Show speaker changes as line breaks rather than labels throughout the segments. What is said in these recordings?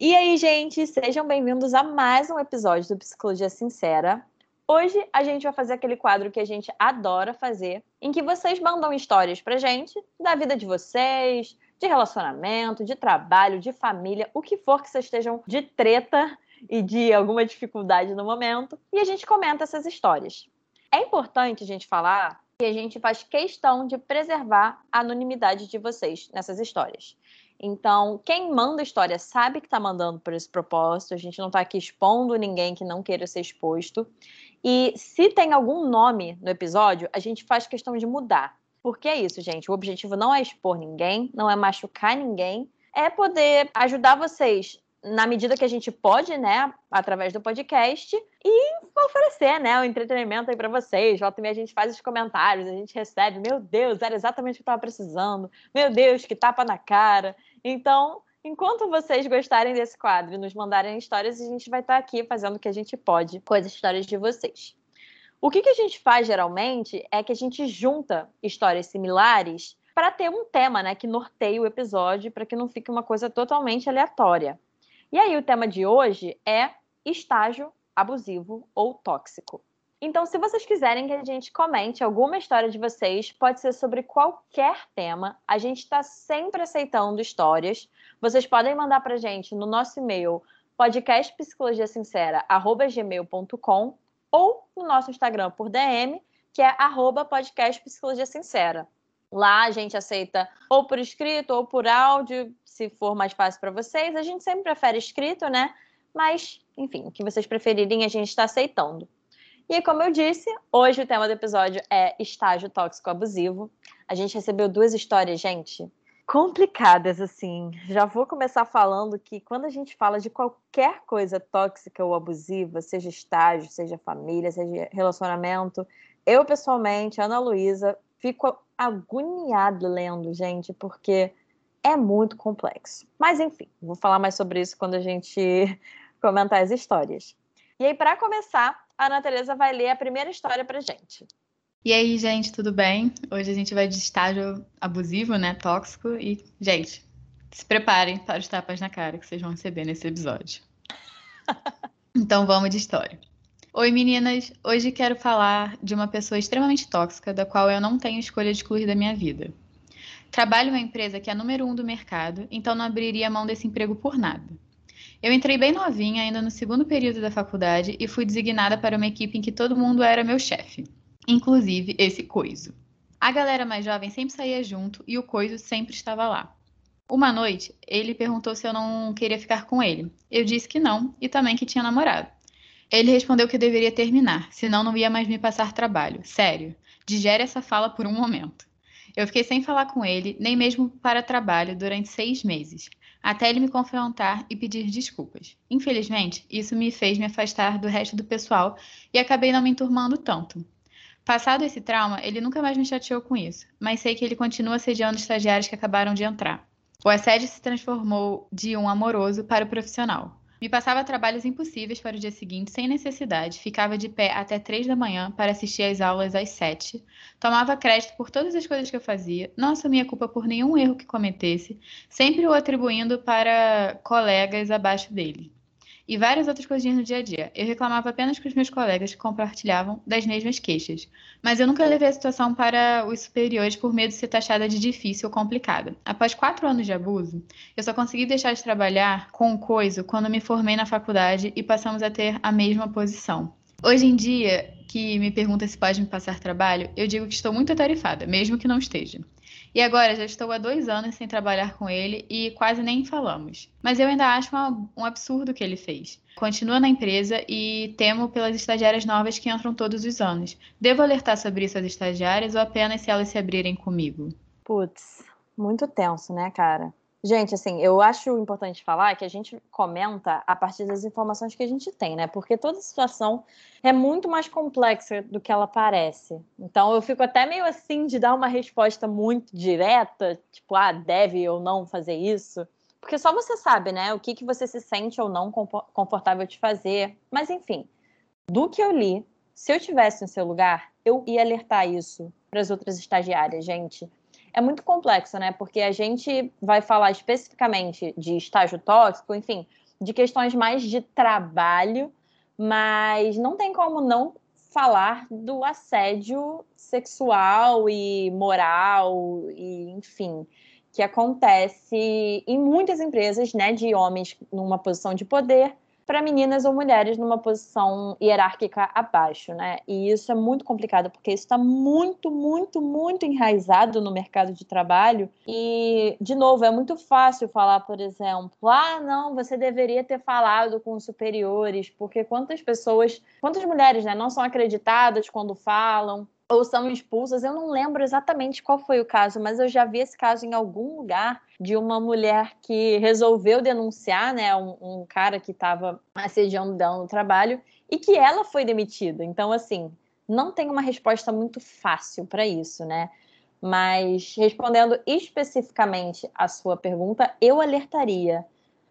E aí, gente, sejam bem-vindos a mais um episódio do Psicologia Sincera. Hoje a gente vai fazer aquele quadro que a gente adora fazer, em que vocês mandam histórias pra gente da vida de vocês, de relacionamento, de trabalho, de família, o que for que vocês estejam de treta e de alguma dificuldade no momento, e a gente comenta essas histórias. É importante a gente falar que a gente faz questão de preservar a anonimidade de vocês nessas histórias. Então, quem manda história sabe que está mandando por esse propósito, a gente não está aqui expondo ninguém que não queira ser exposto. E se tem algum nome no episódio, a gente faz questão de mudar. Porque é isso, gente. O objetivo não é expor ninguém, não é machucar ninguém, é poder ajudar vocês na medida que a gente pode, né, através do podcast e oferecer, né, o entretenimento aí para vocês. Volta e a gente faz os comentários, a gente recebe, meu Deus, era exatamente o que eu estava precisando. Meu Deus, que tapa na cara. Então, enquanto vocês gostarem desse quadro e nos mandarem histórias, a gente vai estar aqui fazendo o que a gente pode com as histórias de vocês. O que, que a gente faz geralmente é que a gente junta histórias similares para ter um tema, né, que norteie o episódio, para que não fique uma coisa totalmente aleatória. E aí, o tema de hoje é estágio abusivo ou tóxico. Então, se vocês quiserem que a gente comente alguma história de vocês, pode ser sobre qualquer tema. A gente está sempre aceitando histórias. Vocês podem mandar para gente no nosso e-mail podcastpsicologiasincera@gmail.com ou no nosso Instagram por DM, que é podcastpsicologiasincera. Lá a gente aceita ou por escrito ou por áudio, se for mais fácil para vocês. A gente sempre prefere escrito, né? Mas, enfim, o que vocês preferirem a gente está aceitando. E como eu disse, hoje o tema do episódio é estágio tóxico abusivo. A gente recebeu duas histórias, gente, complicadas, assim. Já vou começar falando que quando a gente fala de qualquer coisa tóxica ou abusiva, seja estágio, seja família, seja relacionamento, eu pessoalmente, Ana Luísa, fico agoniada lendo, gente, porque é muito complexo. Mas enfim, vou falar mais sobre isso quando a gente comentar as histórias. E aí, para começar, a Ana Tereza vai ler a primeira história pra gente.
E aí, gente, tudo bem? Hoje a gente vai de estágio abusivo, né? Tóxico. E, gente, se preparem para os tapas na cara que vocês vão receber nesse episódio. Então vamos de história. Oi, meninas! Hoje quero falar de uma pessoa extremamente tóxica, da qual eu não tenho escolha de excluir da minha vida. Trabalho em uma empresa que é a número um do mercado, então não abriria mão desse emprego por nada. Eu entrei bem novinha, ainda no segundo período da faculdade, e fui designada para uma equipe em que todo mundo era meu chefe, inclusive esse coiso. A galera mais jovem sempre saía junto e o coiso sempre estava lá. Uma noite, ele perguntou se eu não queria ficar com ele. Eu disse que não e também que tinha namorado. Ele respondeu que eu deveria terminar, senão não ia mais me passar trabalho. Sério, digere essa fala por um momento. Eu fiquei sem falar com ele, nem mesmo para trabalho, durante seis meses, até ele me confrontar e pedir desculpas. Infelizmente, isso me fez me afastar do resto do pessoal e acabei não me enturmando tanto. Passado esse trauma, ele nunca mais me chateou com isso, mas sei que ele continua assediando estagiários que acabaram de entrar. O assédio se transformou de um amoroso para o profissional. Me passava trabalhos impossíveis para o dia seguinte sem necessidade, ficava de pé até três da manhã para assistir às aulas às sete, tomava crédito por todas as coisas que eu fazia, não assumia culpa por nenhum erro que cometesse, sempre o atribuindo para colegas abaixo dele. E várias outras coisinhas no dia a dia. Eu reclamava apenas com os meus colegas que compartilhavam das mesmas queixas. Mas eu nunca levei a situação para os superiores por medo de ser taxada de difícil ou complicada. Após quatro anos de abuso, eu só consegui deixar de trabalhar com o coiso quando me formei na faculdade e passamos a ter a mesma posição. Hoje em dia, que me pergunta se pode me passar trabalho, eu digo que estou muito atarefada, mesmo que não esteja. E agora já estou há dois anos sem trabalhar com ele e quase nem falamos. Mas eu ainda acho um, um absurdo o que ele fez. Continua na empresa e temo pelas estagiárias novas que entram todos os anos. Devo alertar sobre isso às estagiárias ou apenas se elas se abrirem comigo?
Putz, muito tenso, né, cara? Gente, assim, eu acho importante falar que a gente comenta a partir das informações que a gente tem, né? Porque toda situação é muito mais complexa do que ela parece. Então, eu fico até meio assim de dar uma resposta muito direta, tipo, ah, deve ou não fazer isso. Porque só você sabe, né? O que, que você se sente ou não confortável de fazer. Mas, enfim, do que eu li, se eu tivesse no seu lugar, eu ia alertar isso para as outras estagiárias, gente é muito complexo, né? Porque a gente vai falar especificamente de estágio tóxico, enfim, de questões mais de trabalho, mas não tem como não falar do assédio sexual e moral e enfim que acontece em muitas empresas, né, de homens numa posição de poder para meninas ou mulheres numa posição hierárquica abaixo, né? E isso é muito complicado porque isso está muito, muito, muito enraizado no mercado de trabalho. E, de novo, é muito fácil falar, por exemplo, ah, não, você deveria ter falado com os superiores, porque quantas pessoas, quantas mulheres, né, não são acreditadas quando falam, ou são expulsas. Eu não lembro exatamente qual foi o caso, mas eu já vi esse caso em algum lugar de uma mulher que resolveu denunciar, né, um, um cara que estava assediando dela no trabalho e que ela foi demitida. Então, assim, não tem uma resposta muito fácil para isso, né? Mas respondendo especificamente à sua pergunta, eu alertaria.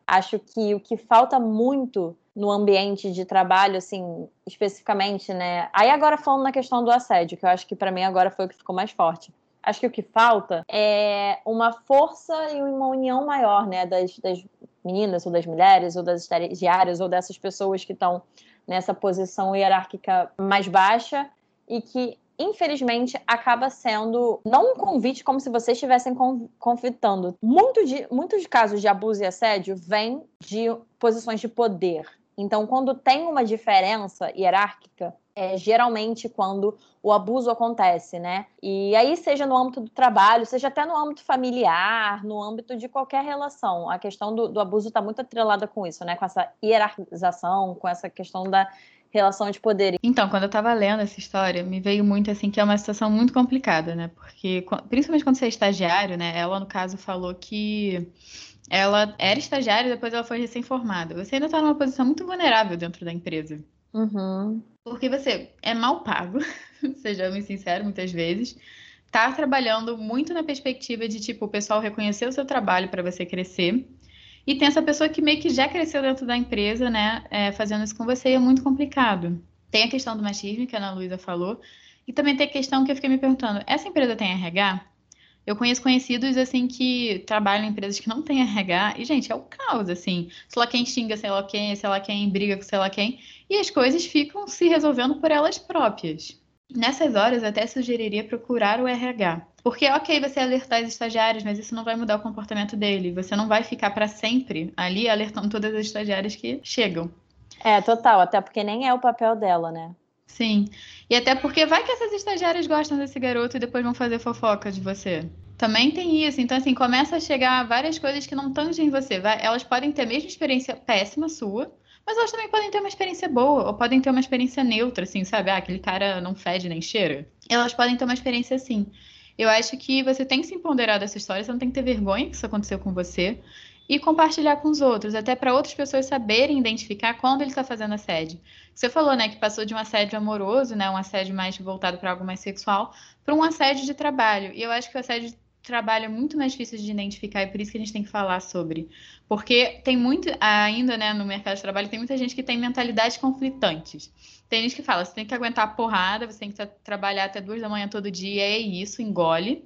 Acho que o que falta muito no ambiente de trabalho, assim, especificamente, né? Aí agora falando na questão do assédio, que eu acho que para mim agora foi o que ficou mais forte. Acho que o que falta é uma força e uma união maior, né, das, das meninas ou das mulheres ou das estagiárias ou dessas pessoas que estão nessa posição hierárquica mais baixa e que infelizmente, acaba sendo não um convite como se vocês estivessem conflitando. Muito de, muitos casos de abuso e assédio vêm de posições de poder. Então, quando tem uma diferença hierárquica, é geralmente quando o abuso acontece, né? E aí, seja no âmbito do trabalho, seja até no âmbito familiar, no âmbito de qualquer relação, a questão do, do abuso está muito atrelada com isso, né? Com essa hierarquização, com essa questão da relação de poder.
Então, quando eu estava lendo essa história, me veio muito assim que é uma situação muito complicada, né? Porque, principalmente quando você é estagiário, né? Ela, no caso, falou que ela era estagiária e depois ela foi recém-formada. Você ainda está numa posição muito vulnerável dentro da empresa.
Uhum.
Porque você é mal pago, sejamos sinceros, muitas vezes. Tá trabalhando muito na perspectiva de, tipo, o pessoal reconhecer o seu trabalho para você crescer. E tem essa pessoa que meio que já cresceu dentro da empresa, né? É, fazendo isso com você e é muito complicado. Tem a questão do machismo, que a Ana Luísa falou. E também tem a questão que eu fiquei me perguntando: essa empresa tem RH? Eu conheço conhecidos, assim, que trabalham em empresas que não têm RH, e, gente, é o caos, assim. Sei lá quem xinga, sei lá quem, sei lá quem briga com sei lá quem, e as coisas ficam se resolvendo por elas próprias. Nessas horas, até sugeriria procurar o RH. Porque, ok, você alertar os estagiários, mas isso não vai mudar o comportamento dele. Você não vai ficar para sempre ali alertando todas as estagiárias que chegam.
É, total, até porque nem é o papel dela, né?
Sim. E até porque vai que essas estagiárias gostam desse garoto e depois vão fazer fofoca de você. Também tem isso. Então, assim, começa a chegar várias coisas que não tangem você. Vai, elas podem ter a mesma experiência péssima sua, mas elas também podem ter uma experiência boa, ou podem ter uma experiência neutra, assim, sabe? Ah, aquele cara não fede nem cheira. Elas podem ter uma experiência assim. Eu acho que você tem que se empoderar dessa história, você não tem que ter vergonha que isso aconteceu com você e compartilhar com os outros, até para outras pessoas saberem identificar quando ele está fazendo assédio. Você falou, né, que passou de um assédio amoroso, né, um assédio mais voltado para algo mais sexual, para um assédio de trabalho. E eu acho que o assédio de trabalho é muito mais difícil de identificar e por isso que a gente tem que falar sobre. Porque tem muito, ainda, né, no mercado de trabalho, tem muita gente que tem mentalidades conflitantes. Tem gente que fala, você tem que aguentar a porrada, você tem que trabalhar até duas da manhã todo dia, é isso, engole.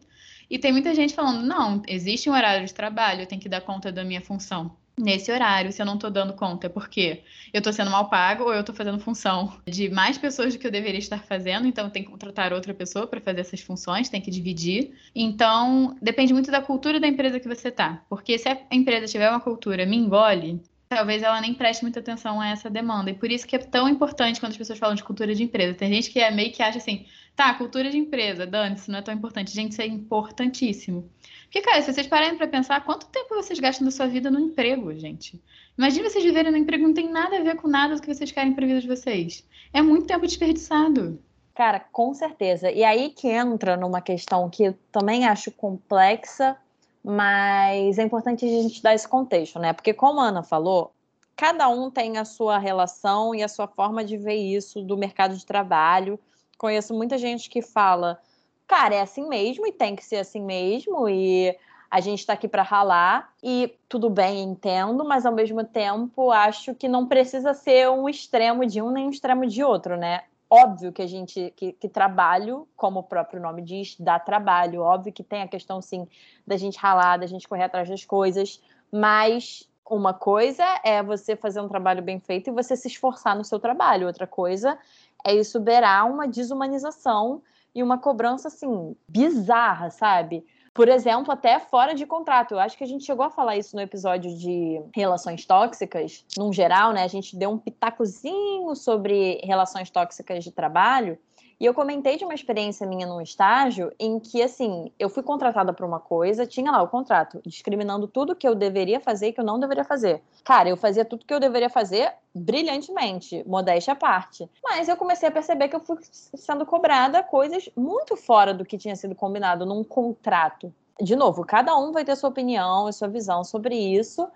E tem muita gente falando: não, existe um horário de trabalho, eu tenho que dar conta da minha função nesse horário, se eu não estou dando conta, é porque eu estou sendo mal pago ou eu estou fazendo função de mais pessoas do que eu deveria estar fazendo, então tem que contratar outra pessoa para fazer essas funções, tem que dividir. Então, depende muito da cultura da empresa que você tá, porque se a empresa tiver uma cultura me engole, talvez ela nem preste muita atenção a essa demanda. E por isso que é tão importante quando as pessoas falam de cultura de empresa. Tem gente que é meio que acha assim, tá, cultura de empresa, dane isso não é tão importante. Gente, isso é importantíssimo. Porque, cara, se vocês pararem para pensar, quanto tempo vocês gastam da sua vida no emprego, gente? Imagina vocês viverem no emprego, não tem nada a ver com nada do que vocês querem para a vida de vocês. É muito tempo desperdiçado.
Cara, com certeza. E aí que entra numa questão que eu também acho complexa, mas é importante a gente dar esse contexto, né? Porque, como a Ana falou, cada um tem a sua relação e a sua forma de ver isso do mercado de trabalho. Conheço muita gente que fala, cara, é assim mesmo e tem que ser assim mesmo, e a gente está aqui para ralar e tudo bem, entendo, mas ao mesmo tempo acho que não precisa ser um extremo de um nem um extremo de outro, né? Óbvio que a gente, que, que trabalho, como o próprio nome diz, dá trabalho. Óbvio que tem a questão, sim, da gente ralar, da gente correr atrás das coisas, mas uma coisa é você fazer um trabalho bem feito e você se esforçar no seu trabalho. Outra coisa é isso beirar uma desumanização e uma cobrança, assim, bizarra, sabe? Por exemplo, até fora de contrato. Eu acho que a gente chegou a falar isso no episódio de relações tóxicas, num geral, né? A gente deu um pitacozinho sobre relações tóxicas de trabalho. E eu comentei de uma experiência minha num estágio em que, assim, eu fui contratada para uma coisa, tinha lá o contrato, discriminando tudo que eu deveria fazer e que eu não deveria fazer. Cara, eu fazia tudo que eu deveria fazer brilhantemente, modéstia à parte. Mas eu comecei a perceber que eu fui sendo cobrada coisas muito fora do que tinha sido combinado num contrato. De novo, cada um vai ter sua opinião e sua visão sobre isso.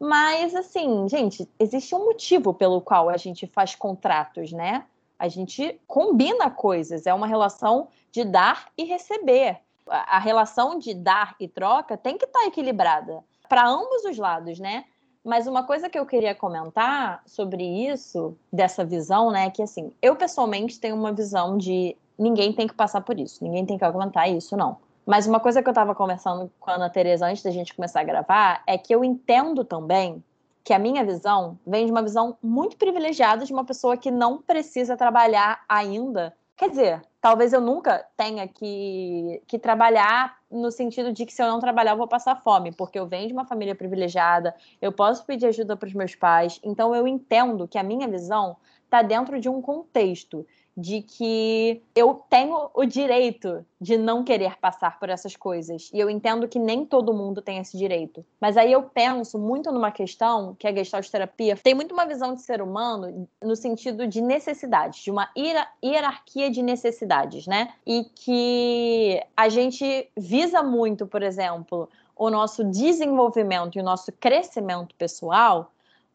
Mas, assim, gente, existe um motivo pelo qual a gente faz contratos, né? A gente combina coisas, é uma relação de dar e receber. A relação de dar e troca tem que estar tá equilibrada para ambos os lados, né? Mas uma coisa que eu queria comentar sobre isso, dessa visão, né, é que assim, eu pessoalmente tenho uma visão de ninguém tem que passar por isso, ninguém tem que aguentar isso, não. Mas uma coisa que eu estava conversando com a Ana Tereza antes da gente começar a gravar é que eu entendo também que a minha visão vem de uma visão muito privilegiada de uma pessoa que não precisa trabalhar ainda. Quer dizer, talvez eu nunca tenha que, que trabalhar no sentido de que se eu não trabalhar eu vou passar fome, porque eu venho de uma família privilegiada, eu posso pedir ajuda para os meus pais, então eu entendo que a minha visão está dentro de um contexto de que eu tenho o direito de não querer passar por essas coisas. E eu entendo que nem todo mundo tem esse direito. Mas aí eu penso muito numa questão que a Gestalt terapia tem muito uma visão de ser humano no sentido de necessidades, de uma hierarquia de necessidades, né? E que a gente visa muito, por exemplo, o nosso desenvolvimento e o nosso crescimento pessoal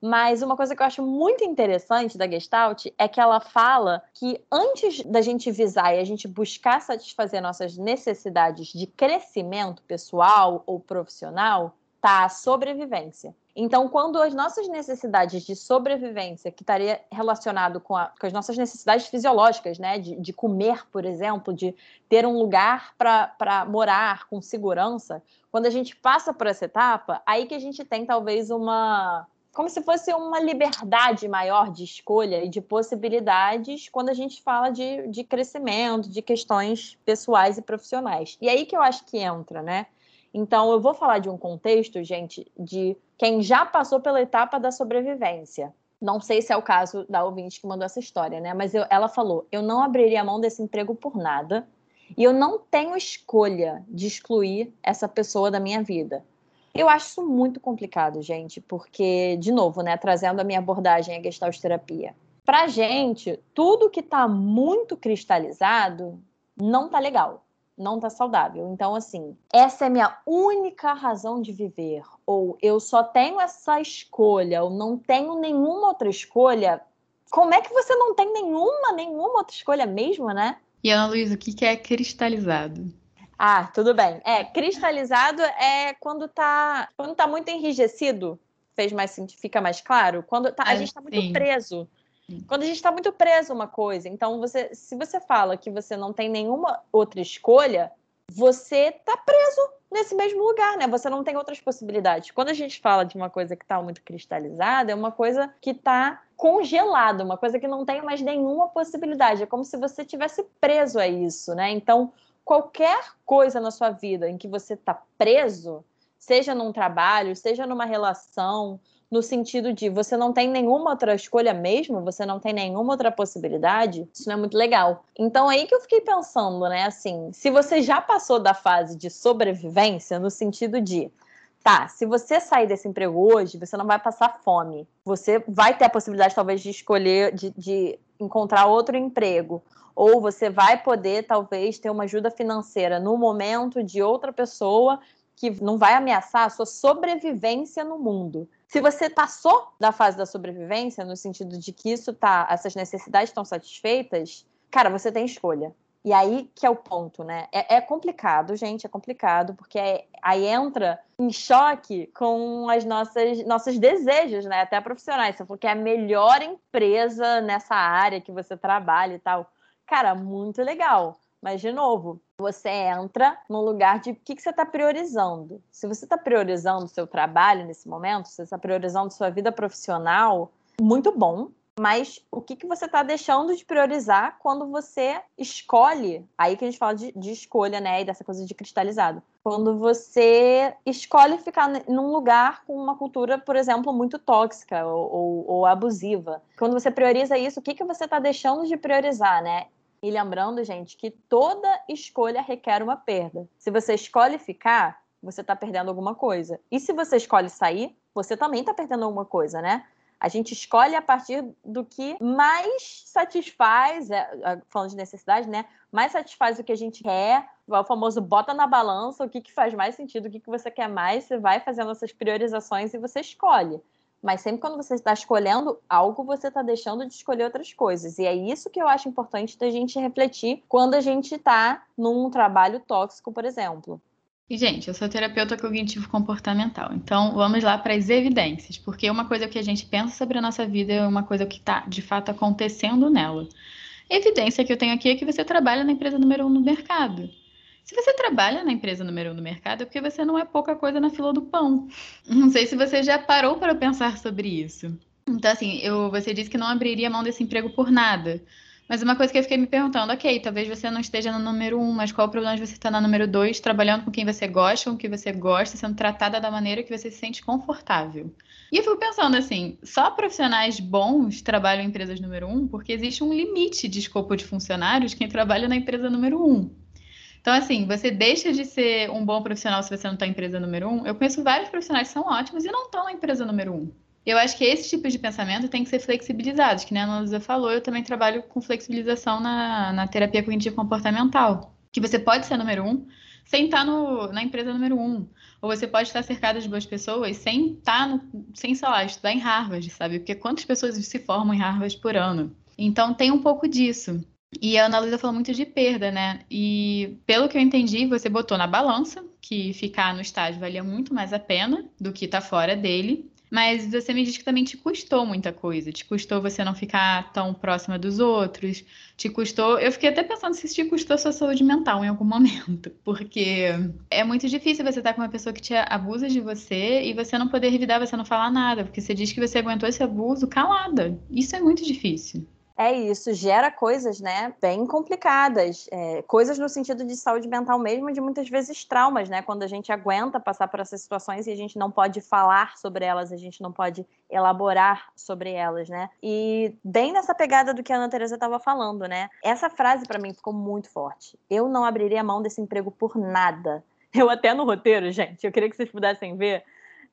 mas uma coisa que eu acho muito interessante da Gestalt é que ela fala que antes da gente visar e a gente buscar satisfazer nossas necessidades de crescimento pessoal ou profissional, tá a sobrevivência. Então, quando as nossas necessidades de sobrevivência, que estaria relacionado com, a, com as nossas necessidades fisiológicas, né, de, de comer, por exemplo, de ter um lugar para morar com segurança, quando a gente passa por essa etapa, aí que a gente tem talvez uma como se fosse uma liberdade maior de escolha e de possibilidades quando a gente fala de, de crescimento, de questões pessoais e profissionais. E aí que eu acho que entra, né? Então, eu vou falar de um contexto, gente, de quem já passou pela etapa da sobrevivência. Não sei se é o caso da ouvinte que mandou essa história, né? Mas eu, ela falou: eu não abriria a mão desse emprego por nada e eu não tenho escolha de excluir essa pessoa da minha vida. Eu acho isso muito complicado, gente, porque, de novo, né, trazendo a minha abordagem à gestalt terapia. Pra gente, tudo que tá muito cristalizado não tá legal, não tá saudável. Então, assim, essa é minha única razão de viver, ou eu só tenho essa escolha, ou não tenho nenhuma outra escolha. Como é que você não tem nenhuma, nenhuma outra escolha mesmo, né?
E Ana Luísa, o que é cristalizado?
Ah, tudo bem. É, cristalizado é quando tá, quando tá muito enrijecido, fez mais fica mais claro, quando tá, a gente tá muito preso. Quando a gente está muito preso a uma coisa, então você, se você fala que você não tem nenhuma outra escolha, você tá preso nesse mesmo lugar, né? Você não tem outras possibilidades. Quando a gente fala de uma coisa que está muito cristalizada, é uma coisa que está congelada, uma coisa que não tem mais nenhuma possibilidade. É como se você tivesse preso a isso, né? Então, qualquer coisa na sua vida em que você está preso, seja num trabalho, seja numa relação, no sentido de você não tem nenhuma outra escolha mesmo, você não tem nenhuma outra possibilidade, isso não é muito legal. Então aí que eu fiquei pensando, né, assim, se você já passou da fase de sobrevivência, no sentido de tá, se você sair desse emprego hoje, você não vai passar fome. Você vai ter a possibilidade, talvez, de escolher, de, de encontrar outro emprego ou você vai poder talvez ter uma ajuda financeira no momento de outra pessoa que não vai ameaçar a sua sobrevivência no mundo. Se você passou da fase da sobrevivência, no sentido de que isso tá, essas necessidades estão satisfeitas, cara, você tem escolha. E aí que é o ponto, né? É, é complicado, gente, é complicado, porque é, aí entra em choque com as nossas nossos desejos, né? Até profissionais. Você falou que é a melhor empresa nessa área que você trabalha e tal. Cara, muito legal. Mas, de novo, você entra no lugar de o que, que você está priorizando. Se você está priorizando o seu trabalho nesse momento, se você está priorizando sua vida profissional, muito bom. Mas o que, que você está deixando de priorizar quando você escolhe? Aí que a gente fala de, de escolha, né? E dessa coisa de cristalizado. Quando você escolhe ficar num lugar com uma cultura, por exemplo, muito tóxica ou, ou, ou abusiva. Quando você prioriza isso, o que, que você está deixando de priorizar, né? E lembrando, gente, que toda escolha requer uma perda. Se você escolhe ficar, você está perdendo alguma coisa. E se você escolhe sair, você também está perdendo alguma coisa, né? A gente escolhe a partir do que mais satisfaz, é, falando de necessidade, né? Mais satisfaz o que a gente quer, o famoso bota na balança o que, que faz mais sentido, o que, que você quer mais, você vai fazendo essas priorizações e você escolhe. Mas sempre quando você está escolhendo algo, você está deixando de escolher outras coisas. E é isso que eu acho importante da gente refletir quando a gente está num trabalho tóxico, por exemplo.
E, gente, eu sou terapeuta cognitivo comportamental. Então, vamos lá para as evidências, porque uma coisa que a gente pensa sobre a nossa vida é uma coisa que está, de fato, acontecendo nela. A evidência que eu tenho aqui é que você trabalha na empresa número um no mercado. Se você trabalha na empresa número um do mercado, é porque você não é pouca coisa na fila do pão. Não sei se você já parou para pensar sobre isso. Então, assim, eu, você disse que não abriria mão desse emprego por nada. Mas uma coisa que eu fiquei me perguntando, ok, talvez você não esteja no número um, mas qual o problema de você estar no número dois, trabalhando com quem você gosta, com quem você gosta, sendo tratada da maneira que você se sente confortável? E eu fico pensando assim, só profissionais bons trabalham em empresas número um, porque existe um limite de escopo de funcionários quem trabalha na empresa número um. Então, assim, você deixa de ser um bom profissional se você não está em empresa número um. Eu conheço vários profissionais que são ótimos e não estão na empresa número um. Eu acho que esse tipo de pensamento tem que ser flexibilizado, que nem a Ana falou, eu também trabalho com flexibilização na, na terapia cognitiva comportamental. Que você pode ser número um sem estar no, na empresa número um. Ou você pode estar cercado de boas pessoas sem estar, no, sem, sei lá, estudar em Harvard, sabe? Porque quantas pessoas se formam em Harvard por ano? Então tem um pouco disso. E a Ana Luísa falou muito de perda, né? E pelo que eu entendi, você botou na balança que ficar no estágio valia muito mais a pena do que estar tá fora dele. Mas você me diz que também te custou muita coisa. Te custou você não ficar tão próxima dos outros. Te custou. Eu fiquei até pensando se isso te custou sua saúde mental em algum momento. Porque é muito difícil você estar com uma pessoa que te abusa de você e você não poder revidar, você não falar nada. Porque você diz que você aguentou esse abuso calada. Isso é muito difícil.
É isso, gera coisas, né, bem complicadas. É, coisas no sentido de saúde mental mesmo, de muitas vezes traumas, né? Quando a gente aguenta passar por essas situações e a gente não pode falar sobre elas, a gente não pode elaborar sobre elas, né? E bem nessa pegada do que a Ana Teresa estava falando, né? Essa frase para mim ficou muito forte. Eu não abriria mão desse emprego por nada. Eu até no roteiro, gente, eu queria que vocês pudessem ver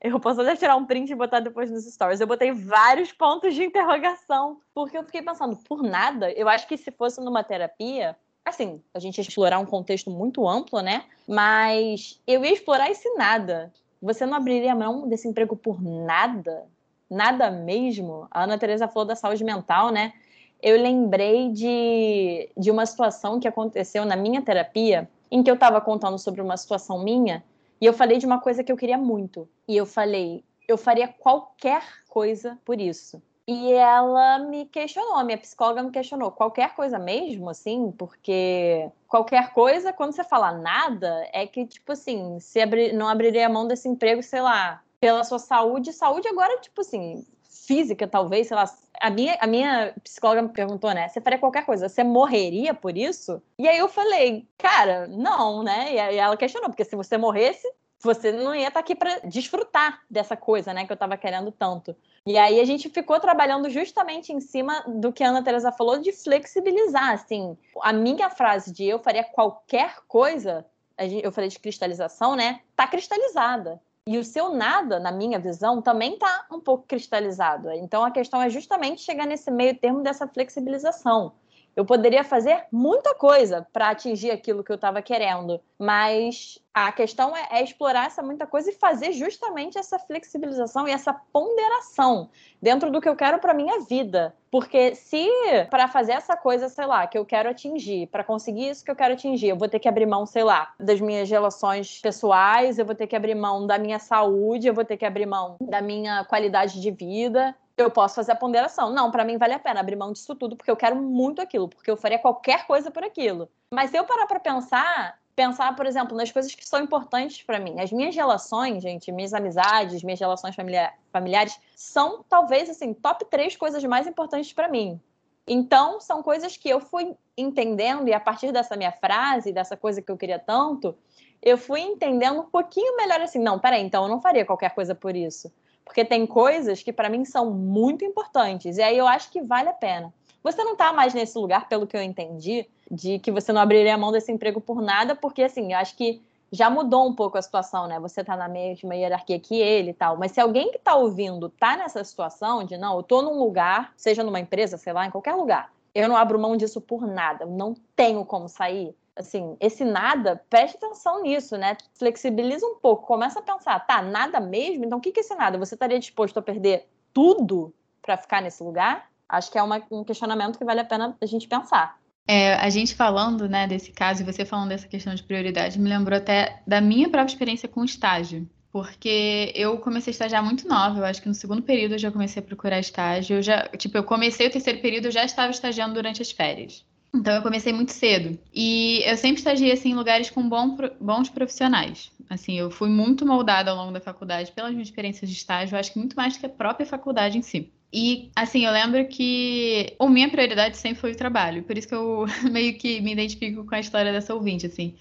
eu posso até tirar um print e botar depois nos stories. Eu botei vários pontos de interrogação, porque eu fiquei pensando, por nada, eu acho que se fosse numa terapia, assim, a gente ia explorar um contexto muito amplo, né? Mas eu ia explorar esse nada. Você não abriria mão desse emprego por nada? Nada mesmo? A Ana Teresa falou da saúde mental, né? Eu lembrei de, de uma situação que aconteceu na minha terapia, em que eu estava contando sobre uma situação minha e eu falei de uma coisa que eu queria muito. E eu falei, eu faria qualquer coisa por isso. E ela me questionou, minha psicóloga me questionou, qualquer coisa mesmo, assim, porque qualquer coisa, quando você fala nada, é que, tipo assim, se abri, não abriria a mão desse emprego, sei lá, pela sua saúde. Saúde agora, tipo assim, física, talvez, sei lá. A minha, a minha psicóloga me perguntou, né? Você faria qualquer coisa, você morreria por isso? E aí eu falei, cara, não, né? E ela questionou, porque se você morresse, você não ia estar tá aqui para desfrutar dessa coisa, né, que eu estava querendo tanto. E aí a gente ficou trabalhando justamente em cima do que a Ana Teresa falou de flexibilizar, assim. A minha frase de eu faria qualquer coisa, eu falei de cristalização, né? Tá cristalizada. E o seu nada, na minha visão, também está um pouco cristalizado. Então a questão é justamente chegar nesse meio termo dessa flexibilização. Eu poderia fazer muita coisa para atingir aquilo que eu estava querendo, mas a questão é, é, explorar essa muita coisa e fazer justamente essa flexibilização e essa ponderação dentro do que eu quero para minha vida. Porque se para fazer essa coisa, sei lá, que eu quero atingir, para conseguir isso que eu quero atingir, eu vou ter que abrir mão, sei lá, das minhas relações pessoais, eu vou ter que abrir mão da minha saúde, eu vou ter que abrir mão da minha qualidade de vida eu posso fazer a ponderação. Não, para mim vale a pena abrir mão disso tudo, porque eu quero muito aquilo, porque eu faria qualquer coisa por aquilo. Mas se eu parar para pensar, pensar, por exemplo, nas coisas que são importantes para mim. As minhas relações, gente, minhas amizades, minhas relações familiar, familiares, são talvez, assim, top três coisas mais importantes para mim. Então, são coisas que eu fui entendendo, e a partir dessa minha frase, dessa coisa que eu queria tanto, eu fui entendendo um pouquinho melhor assim, não, peraí, então eu não faria qualquer coisa por isso. Porque tem coisas que para mim são muito importantes. E aí eu acho que vale a pena. Você não está mais nesse lugar, pelo que eu entendi, de que você não abriria a mão desse emprego por nada, porque assim, eu acho que já mudou um pouco a situação, né? Você está na mesma hierarquia que ele e tal. Mas se alguém que está ouvindo tá nessa situação de não, eu tô num lugar, seja numa empresa, sei lá, em qualquer lugar, eu não abro mão disso por nada, não tenho como sair assim, esse nada, preste atenção nisso, né? Flexibiliza um pouco, começa a pensar, tá, nada mesmo? Então o que é esse nada? Você estaria disposto a perder tudo para ficar nesse lugar? Acho que é uma, um questionamento que vale a pena a gente pensar.
É, a gente falando né, desse caso e você falando dessa questão de prioridade me lembrou até da minha própria experiência com estágio. Porque eu comecei a estagiar muito nova, eu acho que no segundo período eu já comecei a procurar estágio. Eu já, tipo, eu comecei o terceiro período, eu já estava estagiando durante as férias. Então eu comecei muito cedo. E eu sempre estagiei assim, em lugares com bom, bons profissionais. Assim, eu fui muito moldada ao longo da faculdade pelas minhas experiências de estágio, acho que muito mais do que a própria faculdade em si. E, assim, eu lembro que a minha prioridade sempre foi o trabalho. Por isso que eu meio que me identifico com a história dessa ouvinte, assim.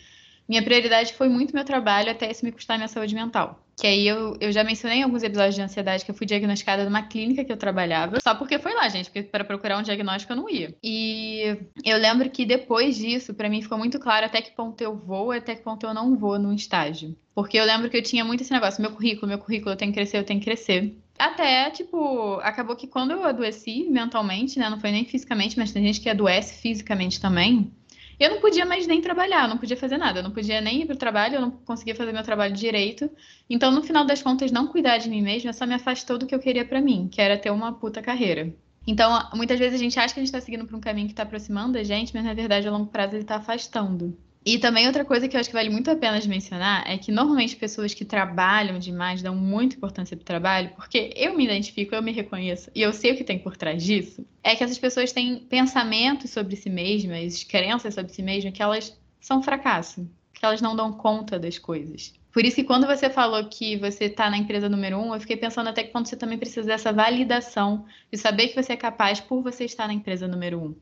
Minha prioridade foi muito meu trabalho até isso me custar minha saúde mental. Que aí eu, eu já mencionei em alguns episódios de ansiedade que eu fui diagnosticada numa clínica que eu trabalhava. Só porque foi lá, gente, porque para procurar um diagnóstico eu não ia. E eu lembro que depois disso, para mim ficou muito claro até que ponto eu vou até que ponto eu não vou no estágio. Porque eu lembro que eu tinha muito esse negócio, meu currículo, meu currículo, eu tenho que crescer, eu tenho que crescer. Até, tipo, acabou que quando eu adoeci mentalmente, né? Não foi nem fisicamente, mas tem gente que adoece fisicamente também. Eu não podia mais nem trabalhar, eu não podia fazer nada, eu não podia nem ir para o trabalho, eu não conseguia fazer meu trabalho direito. Então, no final das contas, não cuidar de mim mesma só me afastou do que eu queria para mim, que era ter uma puta carreira. Então, muitas vezes a gente acha que a gente está seguindo por um caminho que está aproximando a gente, mas na verdade, a longo prazo, ele está afastando. E também outra coisa que eu acho que vale muito a pena de mencionar é que normalmente pessoas que trabalham demais dão muita importância para o trabalho, porque eu me identifico, eu me reconheço e eu sei o que tem por trás disso. É que essas pessoas têm pensamentos sobre si mesmas, crenças sobre si mesmas, que elas são fracasso, que elas não dão conta das coisas. Por isso que quando você falou que você está na empresa número um, eu fiquei pensando até que quando você também precisa dessa validação de saber que você é capaz por você estar na empresa número um.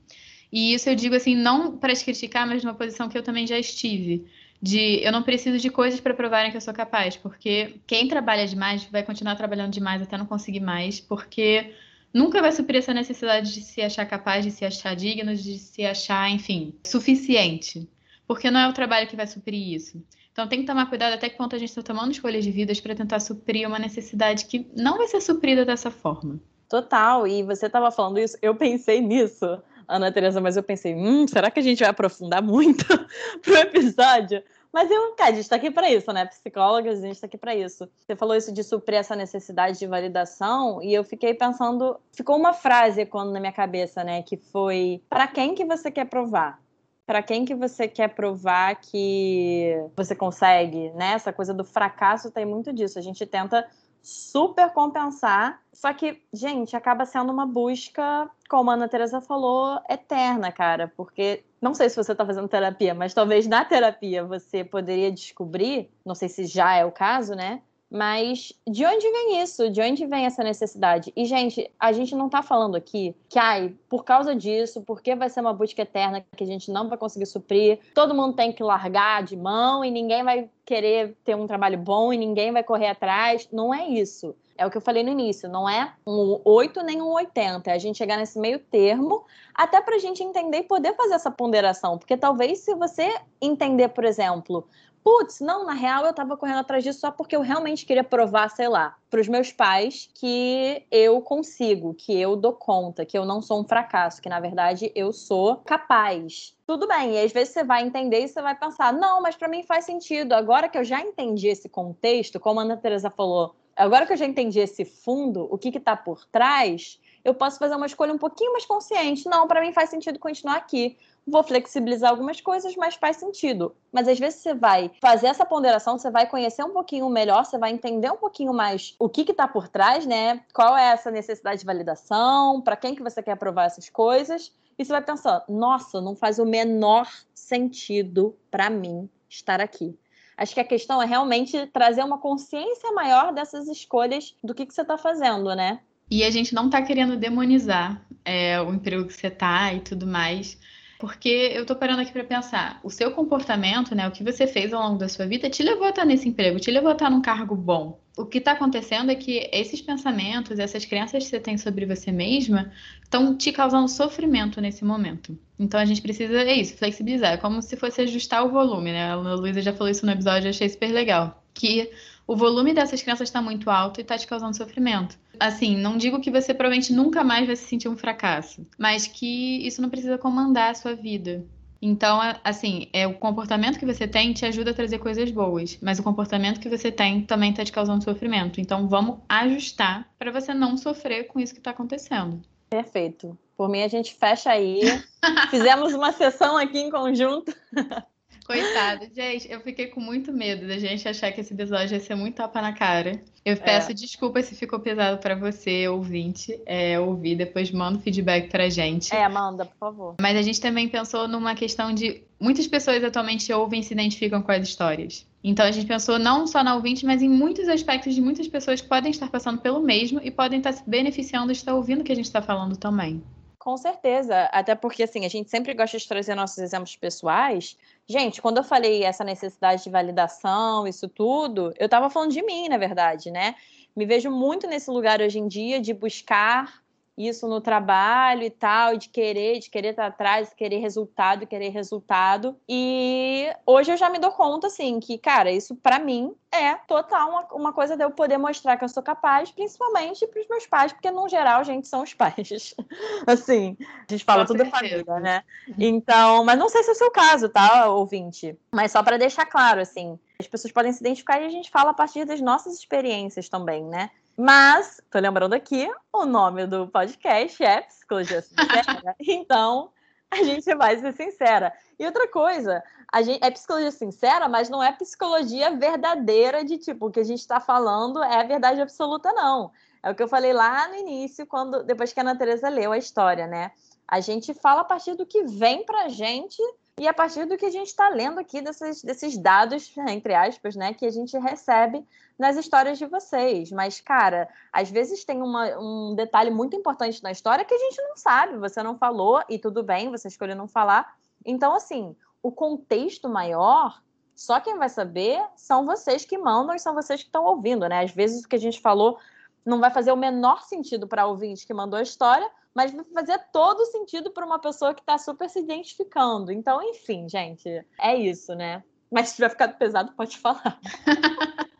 E isso eu digo assim, não para te criticar, mas numa posição que eu também já estive. De eu não preciso de coisas para provarem que eu sou capaz, porque quem trabalha demais vai continuar trabalhando demais até não conseguir mais, porque nunca vai suprir essa necessidade de se achar capaz, de se achar digno, de se achar, enfim, suficiente. Porque não é o trabalho que vai suprir isso. Então tem que tomar cuidado até que ponto a gente está tomando escolhas de vidas para tentar suprir uma necessidade que não vai ser suprida dessa forma.
Total, e você estava falando isso, eu pensei nisso Ana Teresa, mas eu pensei, hum, será que a gente vai aprofundar muito pro episódio? Mas eu, cara, a gente tá aqui para isso, né? Psicólogas, a gente tá aqui para isso. Você falou isso de suprir essa necessidade de validação e eu fiquei pensando, ficou uma frase quando na minha cabeça, né, que foi: para quem que você quer provar? Para quem que você quer provar que você consegue, né? Essa coisa do fracasso tem muito disso. A gente tenta super compensar. Só que, gente, acaba sendo uma busca, como a Ana Teresa falou, eterna, cara. Porque não sei se você está fazendo terapia, mas talvez na terapia você poderia descobrir, não sei se já é o caso, né? Mas de onde vem isso? De onde vem essa necessidade? E, gente, a gente não tá falando aqui que, ai, por causa disso, porque vai ser uma busca eterna que a gente não vai conseguir suprir, todo mundo tem que largar de mão e ninguém vai querer ter um trabalho bom e ninguém vai correr atrás. Não é isso. É o que eu falei no início, não é um 8 nem um 80, é a gente chegar nesse meio termo, até para a gente entender e poder fazer essa ponderação. Porque talvez se você entender, por exemplo, putz, não, na real eu tava correndo atrás disso só porque eu realmente queria provar, sei lá, pros meus pais que eu consigo, que eu dou conta, que eu não sou um fracasso, que na verdade eu sou capaz. Tudo bem, e às vezes você vai entender e você vai pensar, não, mas para mim faz sentido. Agora que eu já entendi esse contexto, como a Ana Teresa falou, agora que eu já entendi esse fundo, o que que tá por trás, eu posso fazer uma escolha um pouquinho mais consciente. Não, para mim faz sentido continuar aqui vou flexibilizar algumas coisas, mas faz sentido. Mas às vezes você vai fazer essa ponderação, você vai conhecer um pouquinho melhor, você vai entender um pouquinho mais o que está por trás, né? Qual é essa necessidade de validação, para quem que você quer provar essas coisas. E você vai pensar, nossa, não faz o menor sentido para mim estar aqui. Acho que a questão é realmente trazer uma consciência maior dessas escolhas do que, que você está fazendo, né?
E a gente não está querendo demonizar é, o emprego que você está e tudo mais. Porque eu tô parando aqui para pensar, o seu comportamento, né, o que você fez ao longo da sua vida te levou a estar nesse emprego, te levou a estar num cargo bom. O que está acontecendo é que esses pensamentos, essas crenças que você tem sobre você mesma, estão te causando sofrimento nesse momento. Então a gente precisa, é isso, flexibilizar. É como se fosse ajustar o volume, né? A Luísa já falou isso no episódio, eu achei super legal. Que o volume dessas crianças está muito alto e está te causando sofrimento. Assim, não digo que você provavelmente nunca mais vai se sentir um fracasso, mas que isso não precisa comandar a sua vida. Então, assim, é o comportamento que você tem te ajuda a trazer coisas boas, mas o comportamento que você tem também está te causando sofrimento. Então, vamos ajustar para você não sofrer com isso que está acontecendo.
Perfeito. Por mim, a gente fecha aí. Fizemos uma sessão aqui em conjunto.
Coitado. Gente, eu fiquei com muito medo da gente achar que esse episódio ia ser muito tapa na cara. Eu peço é. desculpa se ficou pesado para você, ouvinte, é, ouvir. Depois manda feedback pra gente.
É, manda, por favor.
Mas a gente também pensou numa questão de... Muitas pessoas atualmente ouvem e se identificam com as histórias. Então a gente pensou não só na ouvinte, mas em muitos aspectos de muitas pessoas que podem estar passando pelo mesmo e podem estar se beneficiando de estar ouvindo o que a gente está falando também.
Com certeza, até porque assim, a gente sempre gosta de trazer nossos exemplos pessoais. Gente, quando eu falei essa necessidade de validação, isso tudo, eu estava falando de mim, na verdade, né? Me vejo muito nesse lugar hoje em dia de buscar isso no trabalho e tal, de querer, de querer estar atrás, querer resultado, querer resultado. E hoje eu já me dou conta, assim, que, cara, isso para mim é total uma, uma, coisa de eu poder mostrar que eu sou capaz, principalmente para os meus pais, porque no geral, a gente, são os pais. assim, a gente fala Com tudo certeza. família, né? Então, mas não sei se é o seu caso, tá, ouvinte? Mas só para deixar claro, assim, as pessoas podem se identificar e a gente fala a partir das nossas experiências também, né? Mas, tô lembrando aqui, o nome do podcast é Psicologia Sincera. então, a gente vai ser sincera. E outra coisa, a gente, é psicologia sincera, mas não é psicologia verdadeira de tipo, o que a gente está falando é a verdade absoluta, não. É o que eu falei lá no início, quando depois que a Ana Teresa leu a história, né? A gente fala a partir do que vem pra gente e a partir do que a gente está lendo aqui, desses, desses dados, entre aspas, né, que a gente recebe nas histórias de vocês. Mas, cara, às vezes tem uma, um detalhe muito importante na história que a gente não sabe, você não falou, e tudo bem, você escolheu não falar. Então, assim, o contexto maior, só quem vai saber são vocês que mandam e são vocês que estão ouvindo, né? Às vezes o que a gente falou não vai fazer o menor sentido para ouvinte que mandou a história, mas vai fazer todo sentido para uma pessoa que está super se identificando. Então, enfim, gente, é isso, né? Mas se tiver ficado pesado, pode falar.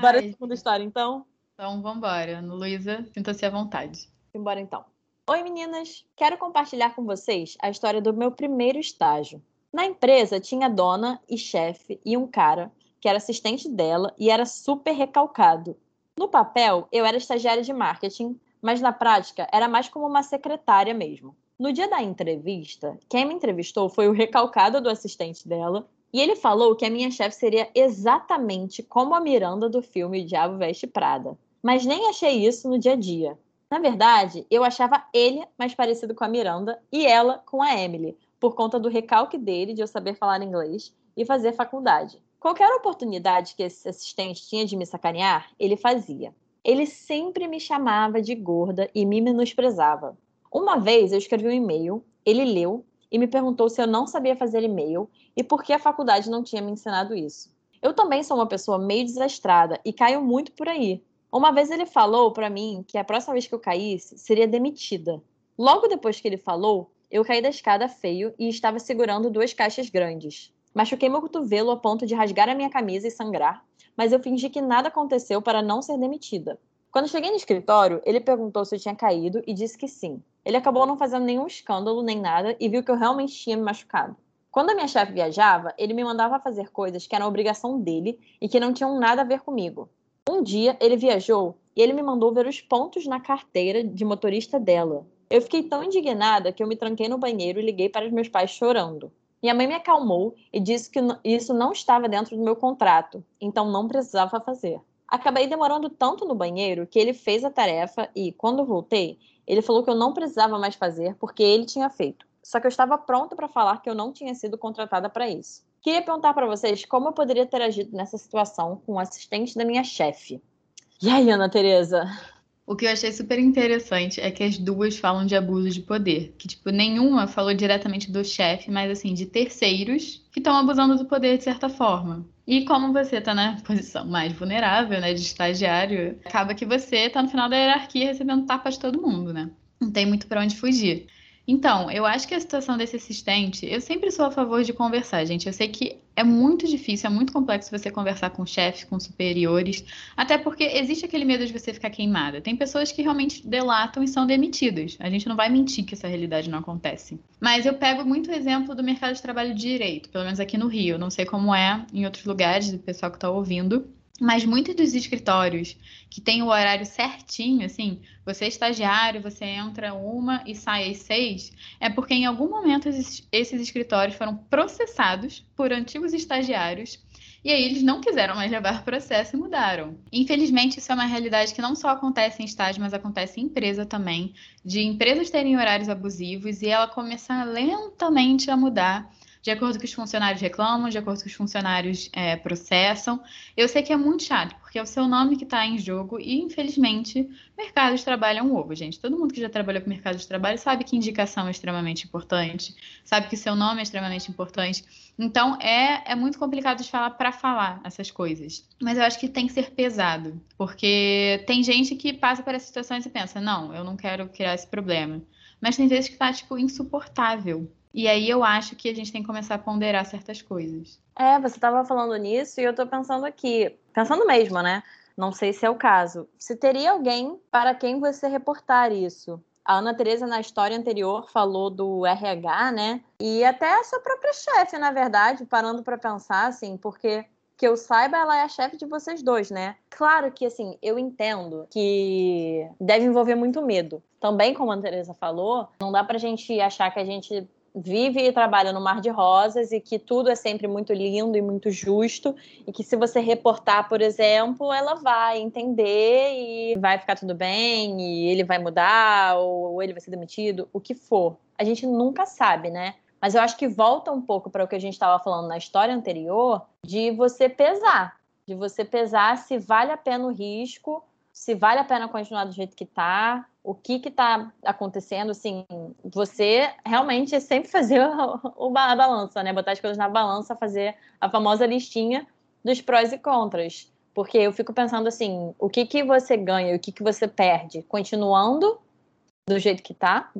Bora a segunda história, então?
Então, vambora. Luísa, sinta-se à vontade.
Embora, então. Oi, meninas! Quero compartilhar com vocês a história do meu primeiro estágio. Na empresa tinha dona e chefe e um cara que era assistente dela e era super recalcado. No papel, eu era estagiária de marketing, mas na prática era mais como uma secretária mesmo. No dia da entrevista, quem me entrevistou foi o recalcado do assistente dela, e ele falou que a minha chefe seria exatamente como a Miranda do filme O Diabo Veste Prada. Mas nem achei isso no dia a dia. Na verdade, eu achava ele mais parecido com a Miranda e ela com a Emily, por conta do recalque dele de eu saber falar inglês e fazer faculdade. Qualquer oportunidade que esse assistente tinha de me sacanear, ele fazia. Ele sempre me chamava de gorda e me menosprezava. Uma vez eu escrevi um e-mail, ele leu e me perguntou se eu não sabia fazer e-mail e por que a faculdade não tinha me ensinado isso. Eu também sou uma pessoa meio desastrada e caio muito por aí. Uma vez ele falou para mim que a próxima vez que eu caísse seria demitida. Logo depois que ele falou, eu caí da escada feio e estava segurando duas caixas grandes. Machuquei meu cotovelo a ponto de rasgar a minha camisa e sangrar, mas eu fingi que nada aconteceu para não ser demitida. Quando cheguei no escritório, ele perguntou se eu tinha caído e disse que sim. Ele acabou não fazendo nenhum escândalo nem nada e viu que eu realmente tinha me machucado. Quando a minha chefe viajava, ele me mandava fazer coisas que eram obrigação dele e que não tinham nada a ver comigo. Um dia, ele viajou e ele me mandou ver os pontos na carteira de motorista dela. Eu fiquei tão indignada que eu me tranquei no banheiro e liguei para os meus pais chorando. Minha mãe me acalmou e disse que isso não estava dentro do meu contrato, então não precisava fazer. Acabei demorando tanto no banheiro que ele fez a tarefa e, quando voltei, ele falou que eu não precisava mais fazer porque ele tinha feito. Só que eu estava pronta para falar que eu não tinha sido contratada para isso. Queria perguntar para vocês como eu poderia ter agido nessa situação com o assistente da minha chefe. E aí, Ana Tereza?
O que eu achei super interessante é que as duas falam de abuso de poder. Que, tipo, nenhuma falou diretamente do chefe, mas, assim, de terceiros que estão abusando do poder de certa forma. E como você está na posição mais vulnerável, né, de estagiário, acaba que você está no final da hierarquia recebendo tapas de todo mundo, né? Não tem muito para onde fugir. Então, eu acho que a situação desse assistente, eu sempre sou a favor de conversar, gente. Eu sei que é muito difícil, é muito complexo você conversar com chefes, com superiores, até porque existe aquele medo de você ficar queimada. Tem pessoas que realmente delatam e são demitidas. A gente não vai mentir que essa realidade não acontece. Mas eu pego muito exemplo do mercado de trabalho de direito, pelo menos aqui no Rio. Não sei como é em outros lugares, do pessoal que está ouvindo. Mas muitos dos escritórios que têm o horário certinho, assim, você é estagiário, você entra uma e sai às seis, é porque em algum momento esses, esses escritórios foram processados por antigos estagiários e aí eles não quiseram mais levar processo e mudaram. Infelizmente, isso é uma realidade que não só acontece em estágio, mas acontece em empresa também, de empresas terem horários abusivos e ela começar lentamente a mudar de acordo com que os funcionários reclamam, de acordo com que os funcionários é, processam. Eu sei que é muito chato, porque é o seu nome que está em jogo e, infelizmente, mercado de trabalho é um ovo, gente. Todo mundo que já trabalhou com mercado de trabalho sabe que indicação é extremamente importante, sabe que seu nome é extremamente importante. Então, é, é muito complicado de falar para falar essas coisas. Mas eu acho que tem que ser pesado, porque tem gente que passa por essas situações e pensa: não, eu não quero criar esse problema. Mas tem vezes que está, tipo, insuportável. E aí eu acho que a gente tem que começar a ponderar certas coisas.
É, você estava falando nisso e eu estou pensando aqui, pensando mesmo, né? Não sei se é o caso. Se teria alguém para quem você reportar isso? A Ana Teresa, na história anterior, falou do RH, né? E até a sua própria chefe, na verdade, parando para pensar, assim, porque que eu saiba, ela é a chefe de vocês dois, né? Claro que, assim, eu entendo que deve envolver muito medo. Também, como a Teresa falou, não dá pra gente achar que a gente vive e trabalha no mar de rosas e que tudo é sempre muito lindo e muito justo e que se você reportar, por exemplo, ela vai entender e vai ficar tudo bem e ele vai mudar ou ele vai ser demitido, o que for. A gente nunca sabe, né? Mas eu acho que volta um pouco para o que a gente estava falando na história anterior, de você pesar, de você pesar se vale a pena o risco, se vale a pena continuar do jeito que está, o que está acontecendo, assim, você realmente sempre fazer o, o, a balança, né? Botar as coisas na balança, fazer a famosa listinha dos prós e contras. Porque eu fico pensando assim, o que, que você ganha e o que, que você perde continuando do jeito que está,